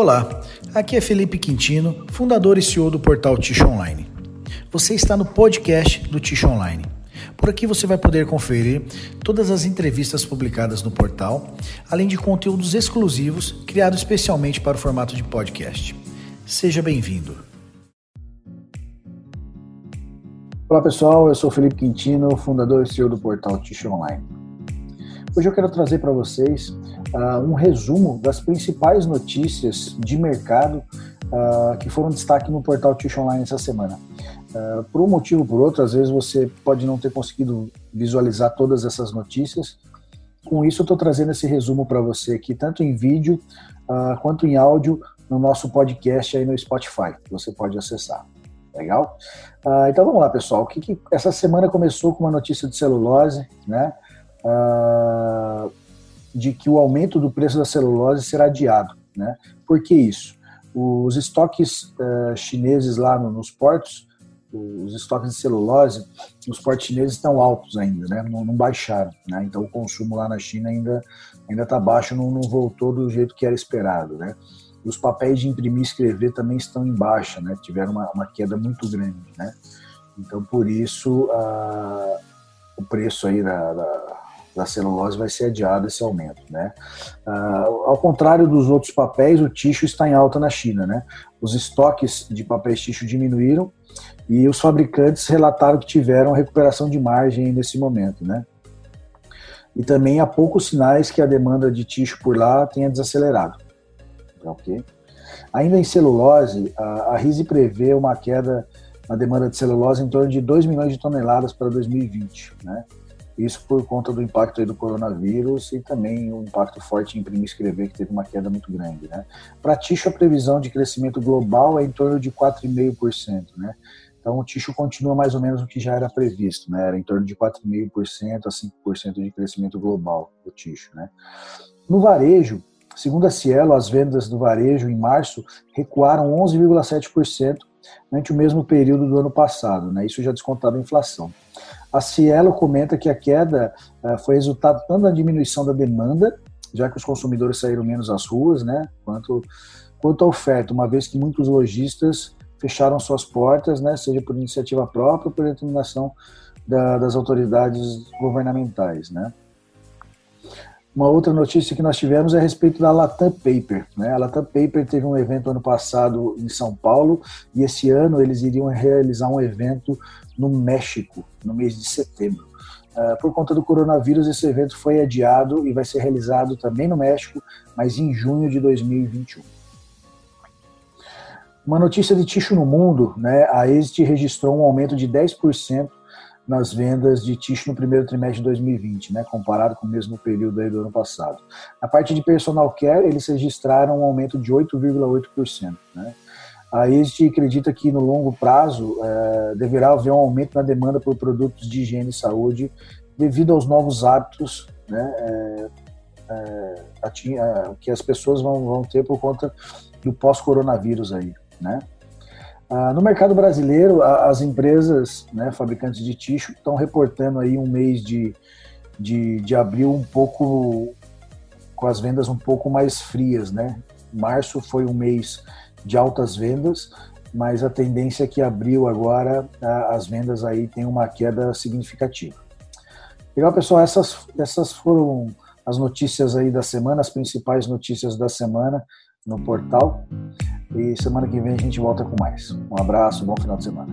Olá, aqui é Felipe Quintino, fundador e CEO do portal Ticho Online. Você está no podcast do Ticho Online. Por aqui você vai poder conferir todas as entrevistas publicadas no portal, além de conteúdos exclusivos criados especialmente para o formato de podcast. Seja bem-vindo. Olá pessoal, eu sou Felipe Quintino, fundador e CEO do portal Ticho Online. Hoje eu quero trazer para vocês uh, um resumo das principais notícias de mercado uh, que foram destaque no portal Tish Online essa semana. Uh, por um motivo ou por outro, às vezes você pode não ter conseguido visualizar todas essas notícias. Com isso, eu estou trazendo esse resumo para você aqui, tanto em vídeo quanto em áudio, no nosso podcast aí no Spotify, que você pode acessar. Legal? então vamos lá, pessoal. O que, que, essa semana começou com uma notícia de celulose, né? Uh, de que o aumento do preço da celulose será adiado. Né? Por que isso? Os estoques uh, chineses lá no, nos portos, os estoques de celulose nos portos chineses estão altos ainda, né? não, não baixaram. Né? Então o consumo lá na China ainda está baixo, não, não, voltou do jeito que era esperado. Né? Os papéis de imprimir e escrever também estão em baixa, né? tiveram uma, uma queda muito grande. Né? Então por isso uh, o preço aí da, da da celulose vai ser adiado esse aumento, né? Uh, ao contrário dos outros papéis, o tixo está em alta na China, né? Os estoques de papéis tixo diminuíram e os fabricantes relataram que tiveram recuperação de margem nesse momento, né? E também há poucos sinais que a demanda de tixo por lá tenha desacelerado, ok? Ainda em celulose, a, a RISE prevê uma queda na demanda de celulose em torno de 2 milhões de toneladas para 2020, né? Isso por conta do impacto do coronavírus e também o impacto forte em imprimir e escrever, que teve uma queda muito grande. Né? Para Ticho, a previsão de crescimento global é em torno de 4,5%. Né? Então, o Ticho continua mais ou menos o que já era previsto, né? era em torno de 4,5% a 5% de crescimento global do Ticho. Né? No varejo, segundo a Cielo, as vendas do varejo em março recuaram 11,7% ante o mesmo período do ano passado, né? isso já descontado a inflação. A Cielo comenta que a queda uh, foi resultado tanto da diminuição da demanda, já que os consumidores saíram menos às ruas, né, quanto, quanto à oferta, uma vez que muitos lojistas fecharam suas portas, né, seja por iniciativa própria ou por determinação da, das autoridades governamentais, né. Uma outra notícia que nós tivemos é a respeito da Latam Paper. Né? A Latam Paper teve um evento ano passado em São Paulo e esse ano eles iriam realizar um evento no México, no mês de setembro. Uh, por conta do coronavírus, esse evento foi adiado e vai ser realizado também no México, mas em junho de 2021. Uma notícia de tixo no mundo, né? a Exit registrou um aumento de 10% nas vendas de tixo no primeiro trimestre de 2020, né, comparado com o mesmo período do ano passado. Na parte de personal care, eles registraram um aumento de 8,8%. Né. A Exit acredita que no longo prazo é, deverá haver um aumento na demanda por produtos de higiene e saúde devido aos novos hábitos né, é, é, que as pessoas vão, vão ter por conta do pós-coronavírus aí, né? Ah, no mercado brasileiro, as empresas, né, fabricantes de tixo, estão reportando aí um mês de, de, de abril um pouco com as vendas um pouco mais frias, né? Março foi um mês de altas vendas, mas a tendência é que abril agora as vendas aí tem uma queda significativa. Legal, pessoal, essas, essas foram as notícias aí da semana, as principais notícias da semana no portal. E semana que vem a gente volta com mais. Um abraço, bom final de semana.